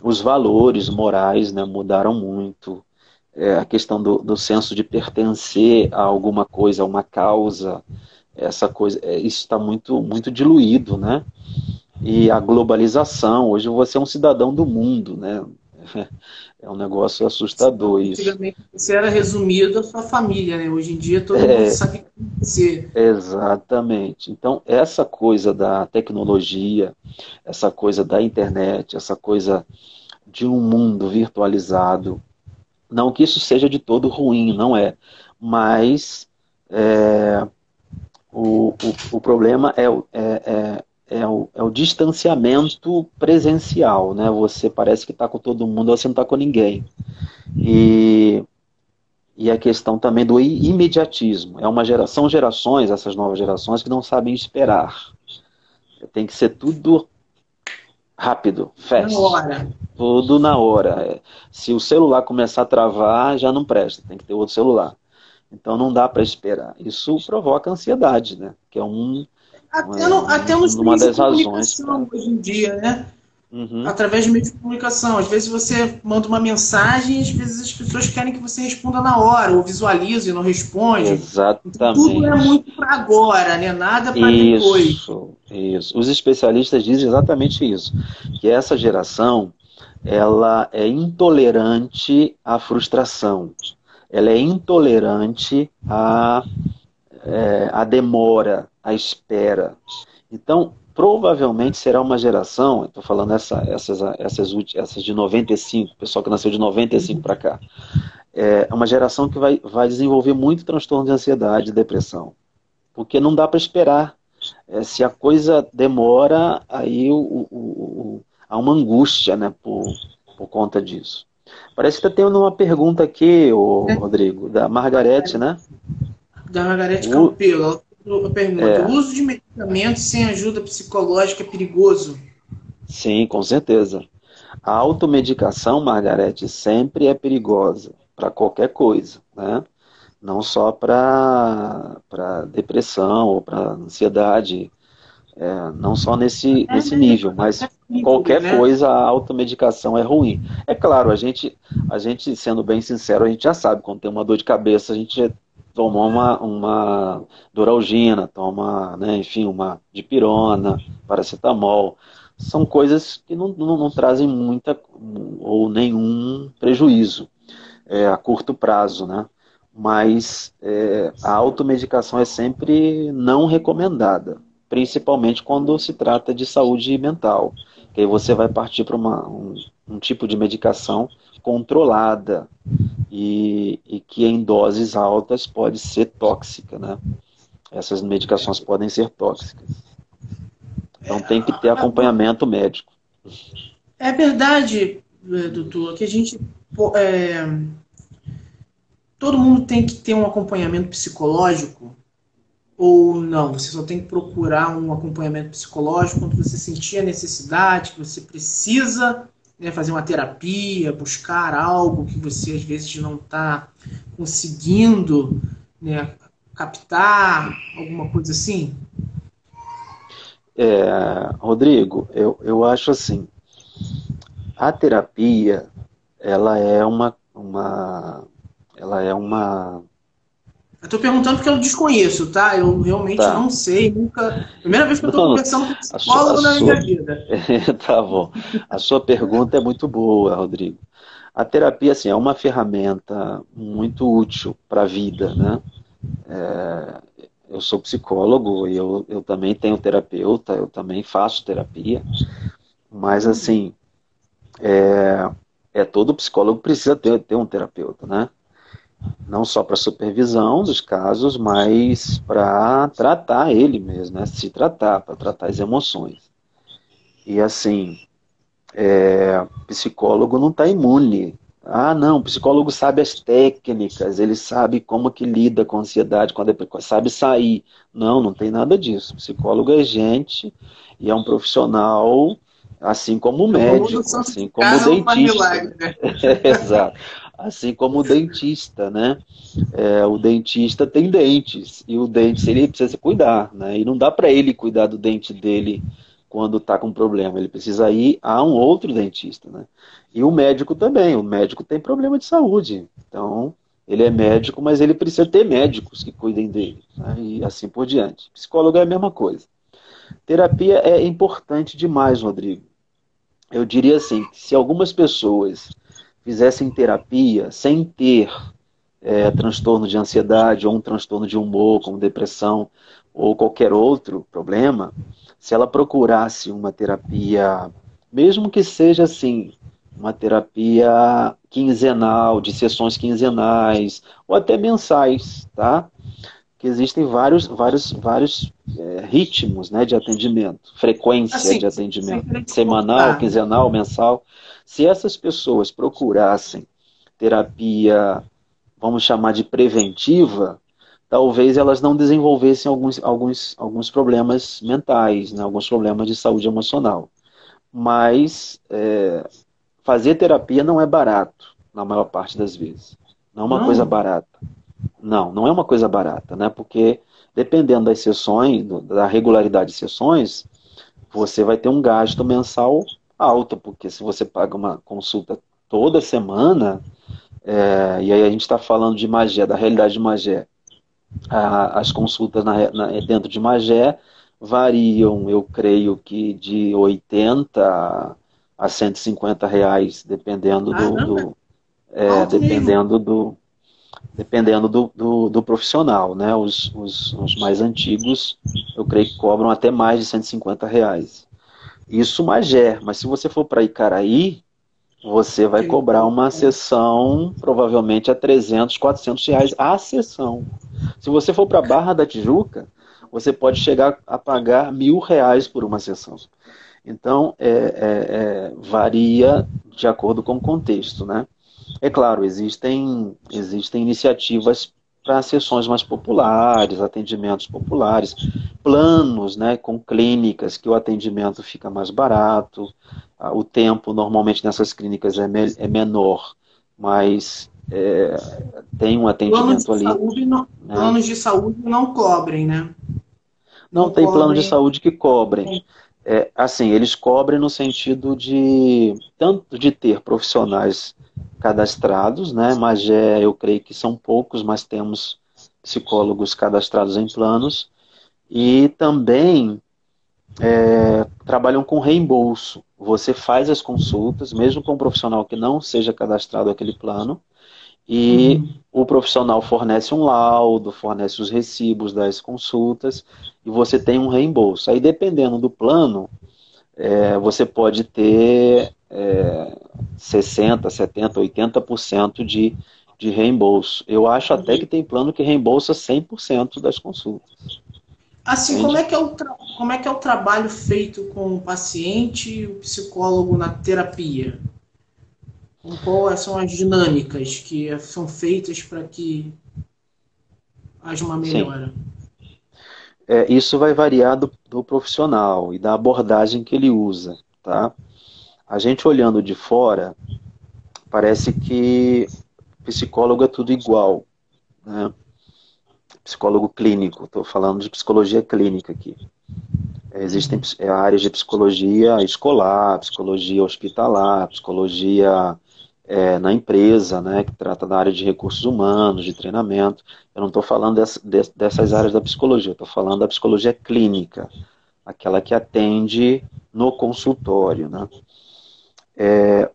os valores morais né, mudaram muito. É, a questão do, do senso de pertencer a alguma coisa, a uma causa, essa coisa, é, isso está muito, muito diluído, né? e a globalização. Hoje você é um cidadão do mundo, né? É um negócio assustador isso. Antigamente você era resumido a sua família, né? Hoje em dia todo é, mundo sabe você. Exatamente. Então, essa coisa da tecnologia, essa coisa da internet, essa coisa de um mundo virtualizado, Não que isso seja de todo ruim, não é. Mas é, o, o, o, problema é, é, é, é, o, é o distanciamento presencial, né? Você parece que está com todo mundo, você não está com ninguém. E, e a questão também do imediatismo. É uma geração, gerações, essas novas gerações, que não sabem esperar. Tem que ser tudo rápido, fast. Na hora. Tudo na hora. Se o celular começar a travar, já não presta, tem que ter outro celular. Então não dá para esperar. Isso provoca ansiedade, né? Que é um até, no, até nos uma das razões. Hoje em dia, né? Uhum. Através de meio de comunicação. Às vezes você manda uma mensagem, às vezes as pessoas querem que você responda na hora, ou visualize e não responde. Exatamente. Então, tudo é muito para agora, né? Nada para depois. Isso, isso. Os especialistas dizem exatamente isso. Que essa geração ela é intolerante à frustração. Ela é intolerante à, é, à demora, à espera. Então, provavelmente será uma geração, estou falando essa, essas, essas, essas de 95, pessoal que nasceu de 95 para cá, é uma geração que vai, vai desenvolver muito transtorno de ansiedade e depressão. Porque não dá para esperar. É, se a coisa demora, aí o, o, o, há uma angústia né, por, por conta disso. Parece que está tendo uma pergunta aqui, o é. Rodrigo, da Margarete, né? Da Margarete Campelo pergunta: é. o uso de medicamentos sem ajuda psicológica é perigoso? Sim, com certeza. A automedicação, Margarete, sempre é perigosa para qualquer coisa, né? Não só para depressão ou para ansiedade, é, não só nesse, é, nesse nível, mas qualquer né? coisa, a automedicação é ruim. É claro, a gente, a gente, sendo bem sincero, a gente já sabe, quando tem uma dor de cabeça, a gente toma uma, uma Doralgina, toma, né, enfim, uma dipirona, paracetamol. São coisas que não, não, não trazem muita ou nenhum prejuízo é, a curto prazo, né? Mas é, a automedicação é sempre não recomendada, principalmente quando se trata de saúde mental. Que aí você vai partir para um, um tipo de medicação controlada e, e, que em doses altas pode ser tóxica, né? Essas medicações podem ser tóxicas. Então tem que ter acompanhamento médico. É verdade, doutor, que a gente é, todo mundo tem que ter um acompanhamento psicológico ou não? Você só tem que procurar um acompanhamento psicológico quando você sentir a necessidade, que você precisa né, fazer uma terapia, buscar algo que você às vezes não está conseguindo né, captar, alguma coisa assim? É, Rodrigo, eu, eu acho assim, a terapia, ela é uma, uma ela é uma eu tô perguntando porque eu desconheço, tá? Eu realmente tá. não sei, nunca. Primeira vez que eu tô não, conversando com psicólogo sua, na minha sua... vida. tá bom. A sua pergunta é muito boa, Rodrigo. A terapia, assim, é uma ferramenta muito útil para a vida, né? É, eu sou psicólogo e eu, eu também tenho terapeuta, eu também faço terapia, mas, assim, é, é todo psicólogo precisa ter, ter um terapeuta, né? Não só para supervisão dos casos, mas para tratar ele mesmo, né? se tratar, para tratar as emoções. E assim, é, psicólogo não está imune. Ah, não, o psicólogo sabe as técnicas, ele sabe como que lida com a ansiedade, com a depressão, sabe sair. Não, não tem nada disso. O psicólogo é gente e é um profissional assim como o médico, assim como o dentista. Né? Exato assim como o dentista, né? É, o dentista tem dentes e o dente ele precisa cuidar, né? E não dá para ele cuidar do dente dele quando está com problema. Ele precisa ir a um outro dentista, né? E o médico também. O médico tem problema de saúde, então ele é médico, mas ele precisa ter médicos que cuidem dele, né? e assim por diante. Psicólogo é a mesma coisa. Terapia é importante demais, Rodrigo. Eu diria assim, se algumas pessoas fizessem terapia sem ter é, transtorno de ansiedade ou um transtorno de humor, como depressão ou qualquer outro problema, se ela procurasse uma terapia, mesmo que seja assim, uma terapia quinzenal, de sessões quinzenais, ou até mensais, tá? Que existem vários, vários, vários é, ritmos né, de atendimento, frequência assim, de atendimento, semanal, quinzenal, mensal. Se essas pessoas procurassem terapia, vamos chamar de preventiva, talvez elas não desenvolvessem alguns, alguns, alguns problemas mentais, né, alguns problemas de saúde emocional. Mas é, fazer terapia não é barato, na maior parte das vezes. Não é uma não. coisa barata. Não, não é uma coisa barata, né? Porque dependendo das sessões, da regularidade de sessões, você vai ter um gasto mensal alto, porque se você paga uma consulta toda semana, é, e aí a gente está falando de Magé, da realidade de Magé, a, as consultas na, na, dentro de Magé variam, eu creio que de 80 a 150 reais, dependendo do, do é, dependendo do dependendo do, do, do, profissional, né? Os, os, os, mais antigos, eu creio que cobram até mais de 150 reais. Isso Magé, mas se você for para Icaraí, você vai cobrar uma sessão provavelmente a 300, 400 reais a sessão. Se você for para Barra da Tijuca, você pode chegar a pagar mil reais por uma sessão. Então, é, é, é, varia de acordo com o contexto, né? É claro, existem, existem iniciativas para sessões mais populares, atendimentos populares, planos né, com clínicas que o atendimento fica mais barato, o tempo normalmente nessas clínicas é, me, é menor, mas é, tem um atendimento planos ali. Não, né? Planos de saúde não cobrem, né? Não, não tem cobrem. plano de saúde que cobrem. É, assim, eles cobrem no sentido de tanto de ter profissionais cadastrados, né? Mas é, eu creio que são poucos, mas temos psicólogos cadastrados em planos e também é, trabalham com reembolso. Você faz as consultas, mesmo com um profissional que não seja cadastrado aquele plano, e uhum. o profissional fornece um laudo, fornece os recibos das consultas e você tem um reembolso. Aí, dependendo do plano, é, você pode ter é, 60%, 70%, 80% de, de reembolso. Eu acho até que tem plano que reembolsa 100% das consultas. Assim, como é, que é o como é que é o trabalho feito com o paciente e o psicólogo na terapia? Quais são as dinâmicas que são feitas para que haja uma melhora? É, isso vai variar do, do profissional e da abordagem que ele usa, tá? A gente olhando de fora, parece que psicólogo é tudo igual, né? Psicólogo clínico, estou falando de psicologia clínica aqui. Existem é, áreas de psicologia escolar, psicologia hospitalar, psicologia é, na empresa, né, que trata da área de recursos humanos, de treinamento. Eu não estou falando dessa, dessas áreas da psicologia, estou falando da psicologia clínica, aquela que atende no consultório. Né? É,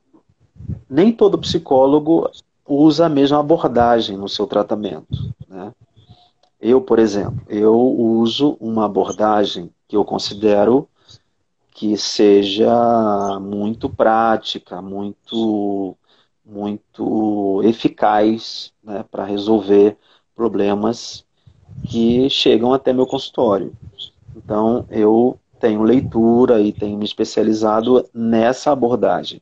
nem todo psicólogo usa a mesma abordagem no seu tratamento. Né? Eu, por exemplo, eu uso uma abordagem que eu considero que seja muito prática, muito muito eficaz né, para resolver problemas que chegam até meu consultório. Então, eu tenho leitura e tenho me especializado nessa abordagem.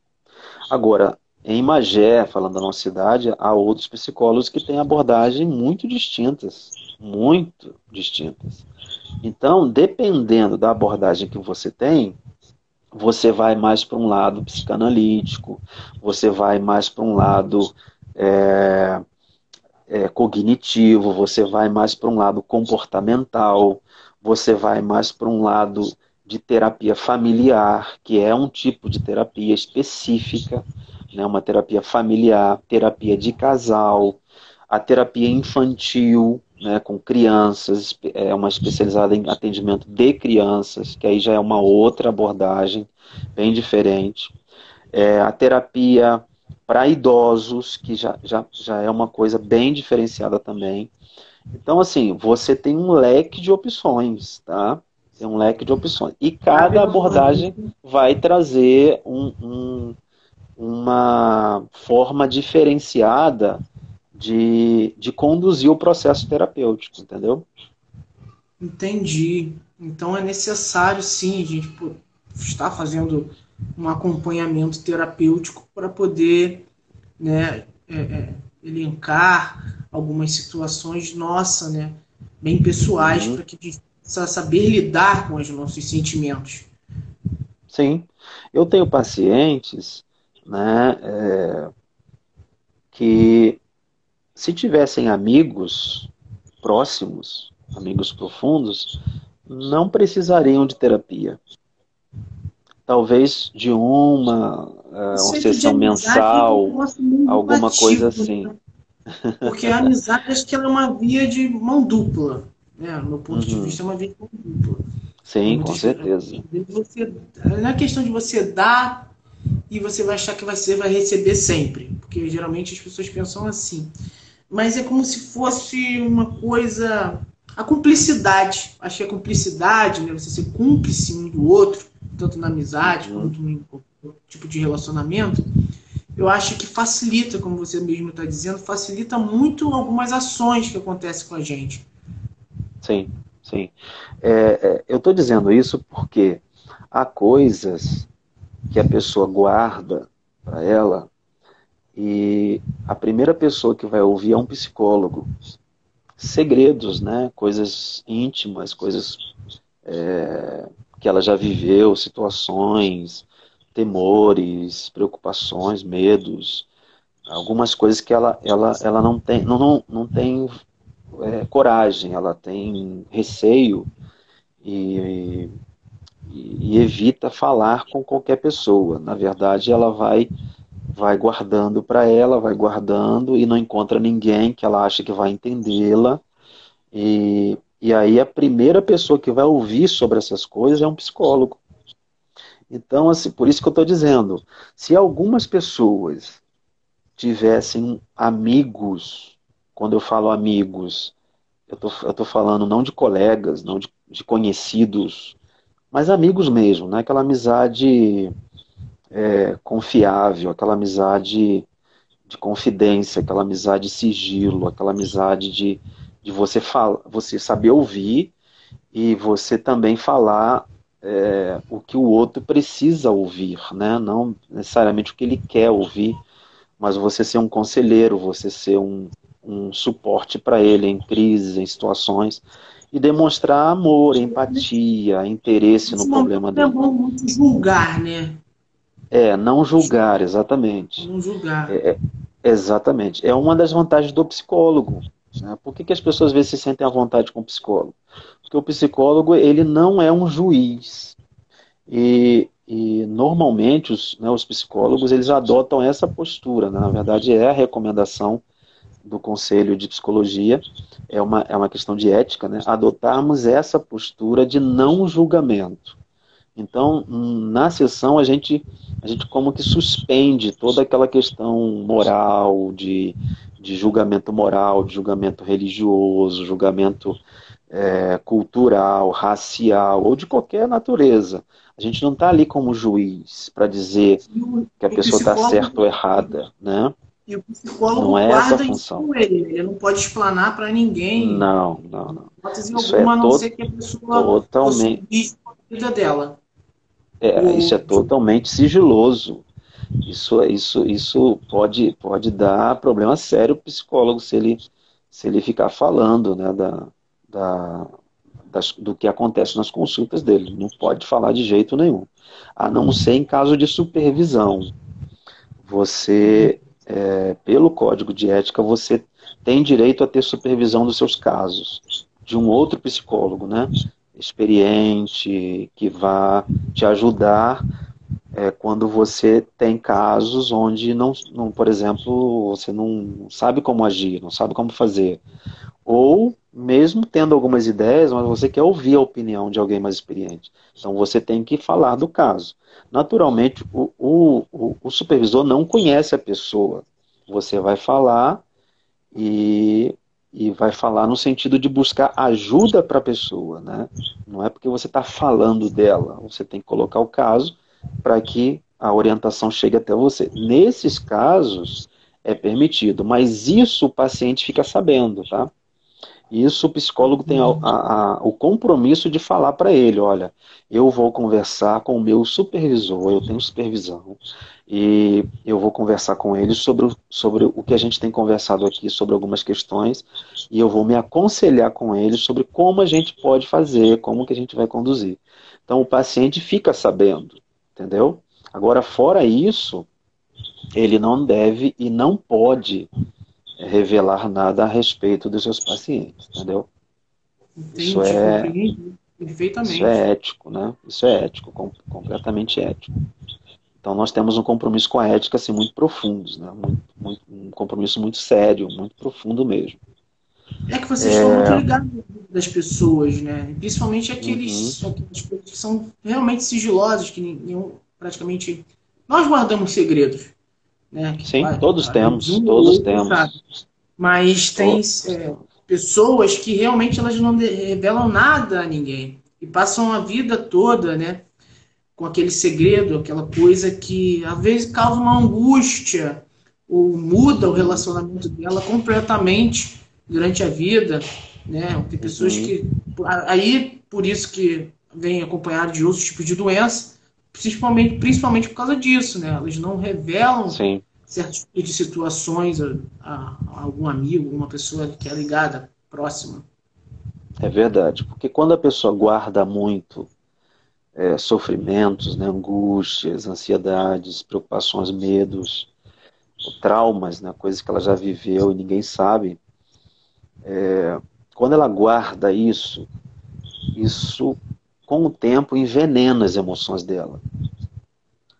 Agora, em Magé, falando da nossa cidade, há outros psicólogos que têm abordagens muito distintas, muito distintas. Então, dependendo da abordagem que você tem, você vai mais para um lado psicanalítico, você vai mais para um lado é, é, cognitivo, você vai mais para um lado comportamental, você vai mais para um lado de terapia familiar, que é um tipo de terapia específica, né, uma terapia familiar, terapia de casal, a terapia infantil, né, com crianças, é uma especializada em atendimento de crianças, que aí já é uma outra abordagem bem diferente. É, a terapia para idosos, que já, já, já é uma coisa bem diferenciada também. Então, assim, você tem um leque de opções, tá? Tem um leque de opções. E cada abordagem vai trazer um, um uma forma diferenciada de, de conduzir o processo terapêutico, entendeu? Entendi. Então é necessário, sim, a gente estar fazendo um acompanhamento terapêutico para poder né, é, é, elencar algumas situações nossa, né, bem pessoais, uhum. para que a gente saber lidar com os nossos sentimentos. Sim. Eu tenho pacientes né, é, que, se tivessem amigos próximos, amigos profundos, não precisariam de terapia. Talvez de uma, uh, uma sessão mensal, alguma coisa assim. Né? Porque a amizade acho que ela é uma via de mão dupla. Né? No meu ponto uhum. de vista, é uma mão dupla. Sim, com certeza. Você, não é questão de você dar e você vai achar que você vai receber sempre. Porque geralmente as pessoas pensam assim. Mas é como se fosse uma coisa. A cumplicidade. Acho que a cumplicidade, né? você ser cúmplice um do outro, tanto na amizade uhum. quanto no tipo de relacionamento, eu acho que facilita, como você mesmo está dizendo, facilita muito algumas ações que acontecem com a gente. Sim, sim. É, é, eu estou dizendo isso porque há coisas que a pessoa guarda para ela e a primeira pessoa que vai ouvir é um psicólogo. Segredos, né? Coisas íntimas, coisas é, que ela já viveu, situações, temores, preocupações, medos, algumas coisas que ela, ela, ela não tem, não, não, não tem é, coragem, ela tem receio e, e, e, evita falar com qualquer pessoa. Na verdade, ela vai vai guardando para ela, vai guardando e não encontra ninguém que ela acha que vai entendê-la. E, e aí a primeira pessoa que vai ouvir sobre essas coisas é um psicólogo. Então, assim, por isso que eu estou dizendo, se algumas pessoas tivessem amigos, quando eu falo amigos, eu tô, estou falando não de colegas, não de, de, conhecidos, mas amigos mesmo, né? aquela amizade é, confiável, aquela amizade de confidência, aquela amizade de sigilo, aquela amizade de, de você, fala, você saber ouvir e você também falar é, o que o outro precisa ouvir, né? não necessariamente o que ele quer ouvir, mas você ser um conselheiro, você ser um, um suporte para ele em crises, em situações, e demonstrar amor, empatia, interesse no problema dele. É bom muito julgar, né? É, não julgar, exatamente. Não julgar. É, é, exatamente. É uma das vantagens do psicólogo. Né? Por que, que as pessoas às vezes se sentem à vontade com o psicólogo? Porque o psicólogo ele não é um juiz. E, e normalmente os, né, os psicólogos eles adotam essa postura. Né? Na verdade, é a recomendação do Conselho de Psicologia, é uma, é uma questão de ética, né? adotarmos essa postura de não julgamento. Então, na sessão, a gente, a gente como que suspende toda aquela questão moral, de, de julgamento moral, de julgamento religioso, julgamento é, cultural, racial ou de qualquer natureza. A gente não está ali como juiz para dizer que a pessoa está certa ou errada, né? E o psicólogo não é guarda isso ele. Ele não pode explanar para ninguém. Não, não, não. Isso alguma, é a não ser que a pessoa totalmente a vida dela. É, o... Isso é totalmente sigiloso. Isso, isso, isso pode, pode dar problema sério para o psicólogo se ele, se ele ficar falando né, da, da, das, do que acontece nas consultas dele. Não pode falar de jeito nenhum. A não ser em caso de supervisão. Você, é, pelo código de ética, você tem direito a ter supervisão dos seus casos. De um outro psicólogo, né? Experiente, que vá te ajudar é, quando você tem casos onde, não, não, por exemplo, você não sabe como agir, não sabe como fazer. Ou mesmo tendo algumas ideias, mas você quer ouvir a opinião de alguém mais experiente. Então você tem que falar do caso. Naturalmente, o, o, o supervisor não conhece a pessoa. Você vai falar e, e vai falar no sentido de buscar ajuda para a pessoa. Né? Não é porque você está falando dela. Você tem que colocar o caso para que a orientação chegue até você. Nesses casos, é permitido, mas isso o paciente fica sabendo, tá? Isso o psicólogo tem a, a, a, o compromisso de falar para ele, olha, eu vou conversar com o meu supervisor, eu tenho supervisão, e eu vou conversar com ele sobre, sobre o que a gente tem conversado aqui, sobre algumas questões, e eu vou me aconselhar com ele sobre como a gente pode fazer, como que a gente vai conduzir. Então o paciente fica sabendo, entendeu? Agora, fora isso, ele não deve e não pode revelar nada a respeito dos seus pacientes, entendeu? Entendi, isso é perfeitamente. Isso é ético, né? Isso é ético, com, completamente ético. Então nós temos um compromisso com a ética assim muito profundo, né? Muito, muito, um compromisso muito sério, muito profundo mesmo. É que vocês é... estão muito ligados das pessoas, né? Principalmente aqueles, uhum. aqueles que são realmente sigilosos, que nenhum, praticamente nós guardamos segredos. Né? Sim, todos temos, todos temos. Sabe? Mas tem é, pessoas que realmente elas não revelam nada a ninguém e passam a vida toda, né? Com aquele segredo, aquela coisa que às vezes causa uma angústia ou muda o relacionamento dela completamente durante a vida, né? Tem pessoas uhum. que aí por isso que vem acompanhado de outros tipos de doença principalmente, principalmente por causa disso, né? Elas não revelam Sim. certos tipos de situações a, a, a, algum amigo, alguma pessoa que é ligada, próxima. É verdade, porque quando a pessoa guarda muito é, sofrimentos, né, angústias, ansiedades, preocupações, medos, traumas, né, coisas que ela já viveu e ninguém sabe, é, quando ela guarda isso, isso com o tempo, envenena as emoções dela.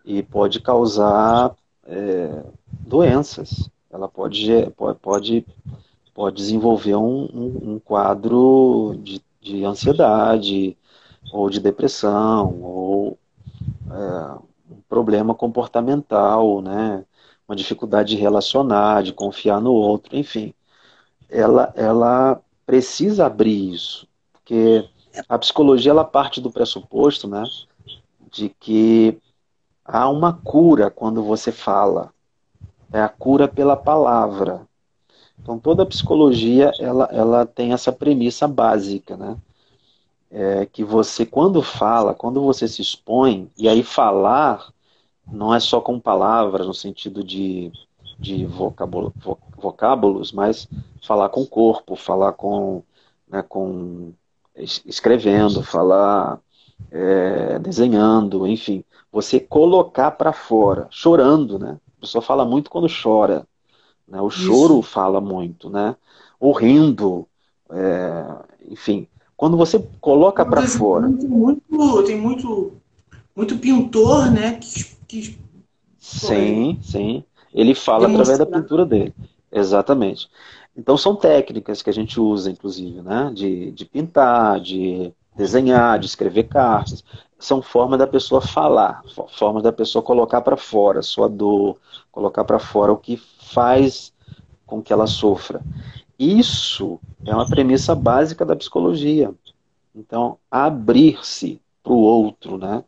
E pode causar é, doenças. Ela pode, pode, pode desenvolver um, um, um quadro de, de, ansiedade, ou de depressão, ou é, um problema comportamental, né? uma dificuldade de relacionar, de confiar no outro, enfim. Ela, ela precisa abrir isso, porque a psicologia ela parte do pressuposto, né, de que há uma cura quando você fala. É a cura pela palavra. Então toda a psicologia ela, ela tem essa premissa básica, né? É que você quando fala, quando você se expõe, e aí falar não é só com palavras no sentido de, de vocábulo, vocábulos, mas falar com o corpo, falar com, né, com escrevendo, falar, é, desenhando, enfim, você colocar para fora, chorando, né? A pessoa fala muito quando chora, né? O choro Isso. fala muito, né? Ou rindo, é, enfim, quando você coloca para fora. Muito, muito, tem muito, muito pintor, né? Que, que... Sim, sim. Ele fala através da pintura dele. Exatamente. Então são técnicas que a gente usa, inclusive, né? de, de pintar, de desenhar, de escrever cartas. São formas da pessoa falar, formas da pessoa colocar para fora a sua dor, colocar para fora o que faz com que ela sofra. Isso é uma premissa básica da psicologia. Então, abrir-se para o outro, né?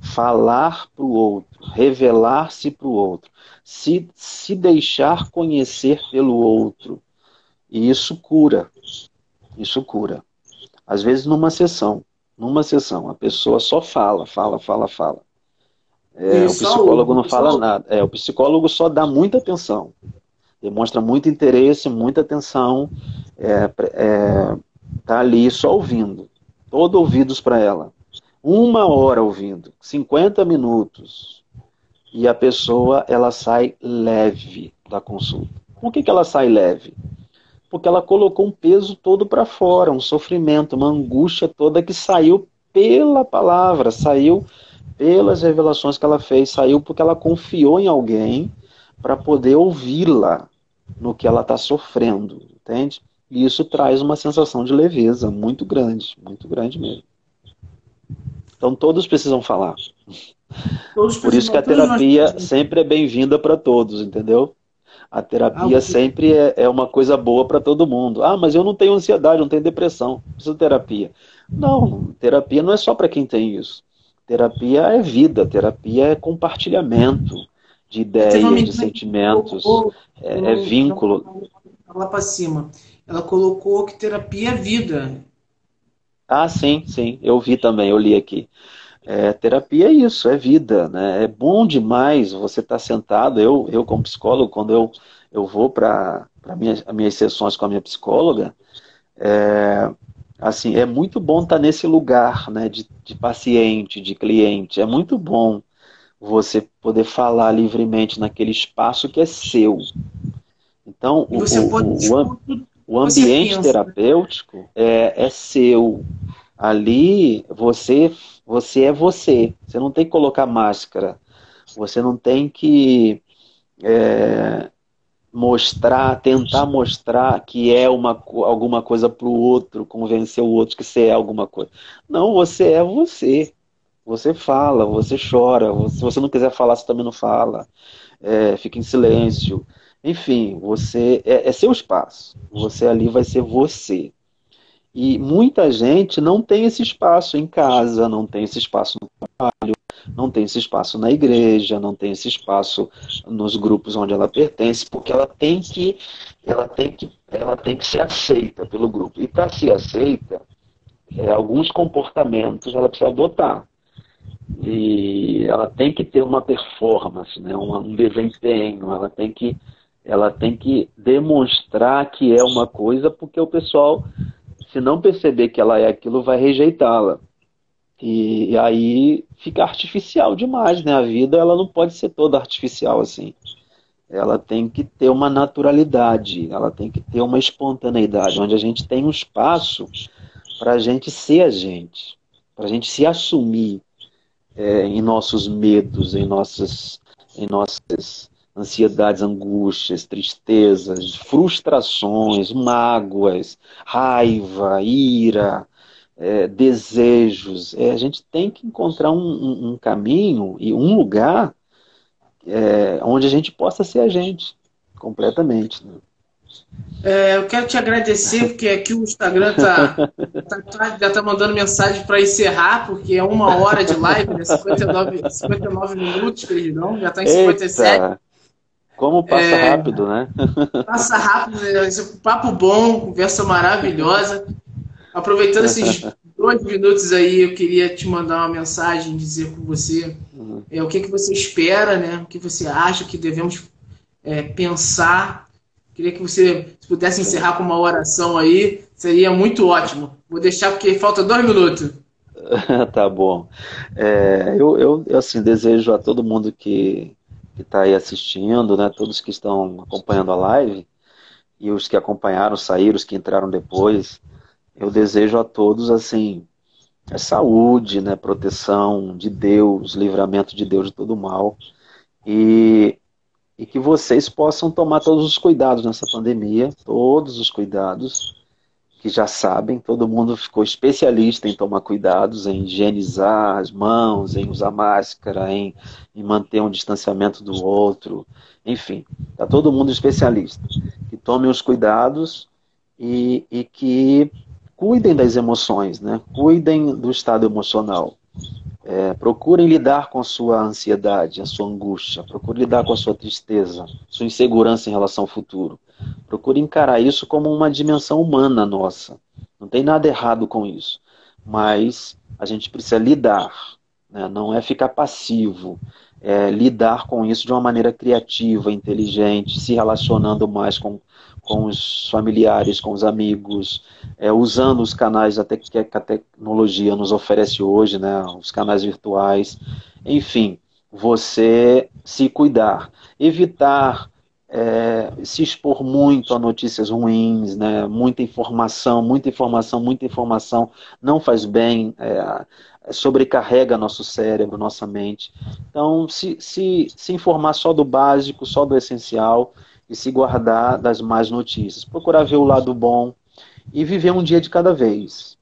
falar para o outro, revelar-se para o outro, se, se deixar conhecer pelo outro, e isso cura. Isso cura. Às vezes numa sessão, numa sessão, a pessoa só fala, fala, fala, fala. É, o psicólogo não fala nada. É, o psicólogo só dá muita atenção. Demonstra muito interesse, muita atenção. É, é, tá ali só ouvindo. Todo ouvidos para ela. Uma hora ouvindo, 50 minutos. E a pessoa, ela sai leve da consulta. Por que, que ela sai leve? Porque ela colocou um peso todo para fora, um sofrimento, uma angústia toda que saiu pela palavra, saiu pelas revelações que ela fez, saiu porque ela confiou em alguém para poder ouvi-la no que ela está sofrendo, entende? E isso traz uma sensação de leveza muito grande, muito grande mesmo. Então todos precisam falar. Todos Por isso que a terapia sempre é bem-vinda para todos, entendeu? A terapia ah, sempre é, é, uma coisa boa para todo mundo. Ah, mas eu não tenho ansiedade, não tenho depressão, preciso de terapia. Não, terapia não é só para quem tem isso. terapia é vida, terapia é compartilhamento de ideias, de sentimentos, é, é vínculo. Lá para cima, ela colocou que terapia é vida. Ah, sim, sim, eu vi também, eu li aqui. É, terapia é isso, é vida, né? É bom demais você estar tá sentado. Eu, eu como psicólogo, quando eu, eu vou para minha, as minhas sessões com a minha psicóloga, é, assim, é muito bom estar tá nesse lugar, né? De, de paciente, de cliente. É muito bom você poder falar livremente naquele espaço que é seu. Então, o, o, o, o, ambiente pensa, né? terapêutico é, é seu. Ali você você é você. Você não tem que colocar máscara. Você não tem que é, mostrar, tentar mostrar que é uma, alguma coisa para o outro, convencer o outro que você é alguma coisa. Não, você é você. Você fala, você chora. Se você não quiser falar, você também não fala. É, fica em silêncio. Enfim, você é, é seu espaço. Você ali vai ser você. E muita gente não tem esse espaço em casa, não tem esse espaço no trabalho, não tem esse espaço na igreja, não tem esse espaço nos grupos onde ela pertence, porque ela tem que, ela tem que, ela tem que ser aceita pelo grupo. E para ser aceita, é, alguns comportamentos ela precisa adotar. E ela tem que ter uma performance, né, um, um desempenho, ela tem que ela tem que demonstrar que é uma coisa, porque o pessoal se não perceber que ela é aquilo, vai rejeitá-la. E, e, aí fica artificial demais, né? A vida ela não pode ser toda artificial assim. Ela tem que ter uma naturalidade, ela tem que ter uma espontaneidade, onde a gente tem um espaço para a gente ser a gente, para a gente se assumir é, em nossos medos, em nossas, em nossas ansiedades, angústias, tristezas, frustrações, mágoas, raiva, ira, é, desejos. É, a gente tem que encontrar um, um, um caminho e um lugar é, onde a gente possa ser a gente completamente. Né? É, eu quero te agradecer, porque aqui o Instagram tá, tá, já tá mandando mensagem para encerrar, porque é uma hora de live, né? 59, 59 minutos, perdão, já está em 57. Eita. Como passa é, rápido, né? Passa rápido, né? papo bom, conversa maravilhosa. Aproveitando esses dois minutos aí, eu queria te mandar uma mensagem, dizer com você uhum. é, o que, que você espera, né? O que você acha que devemos é, pensar. Queria que você se pudesse encerrar com uma oração aí, seria muito ótimo. Vou deixar porque falta dois minutos. tá bom. É, eu, eu, assim, desejo a todo mundo que que está aí assistindo, né, todos que estão acompanhando a live, e os que acompanharam, saíram, os que entraram depois, eu desejo a todos, assim, é saúde, né, proteção de Deus, livramento de Deus de todo mal, e, e que vocês possam tomar todos os cuidados nessa pandemia, todos os cuidados, que já sabem, todo mundo ficou especialista em tomar cuidados, em higienizar as mãos, em usar máscara, em, em manter um distanciamento do outro, enfim, está todo mundo especialista. Que tomem os cuidados e, e que cuidem das emoções, né? cuidem do estado emocional. É, procurem lidar com a sua ansiedade, a sua angústia, procurem lidar com a sua tristeza, sua insegurança em relação ao futuro. Procure encarar isso como uma dimensão humana nossa. Não tem nada errado com isso. Mas a gente precisa lidar. Né? Não é ficar passivo. É lidar com isso de uma maneira criativa, inteligente, se relacionando mais com, com os familiares, com os amigos, é, usando os canais até que a tecnologia nos oferece hoje, né? os canais virtuais. Enfim, você se cuidar. Evitar é, se expor muito a notícias ruins, né? muita informação, muita informação, muita informação não faz bem, é, sobrecarrega nosso cérebro, nossa mente. Então, se, se, se informar só do básico, só do essencial e se guardar das más notícias. Procurar ver o lado bom e viver um dia de cada vez.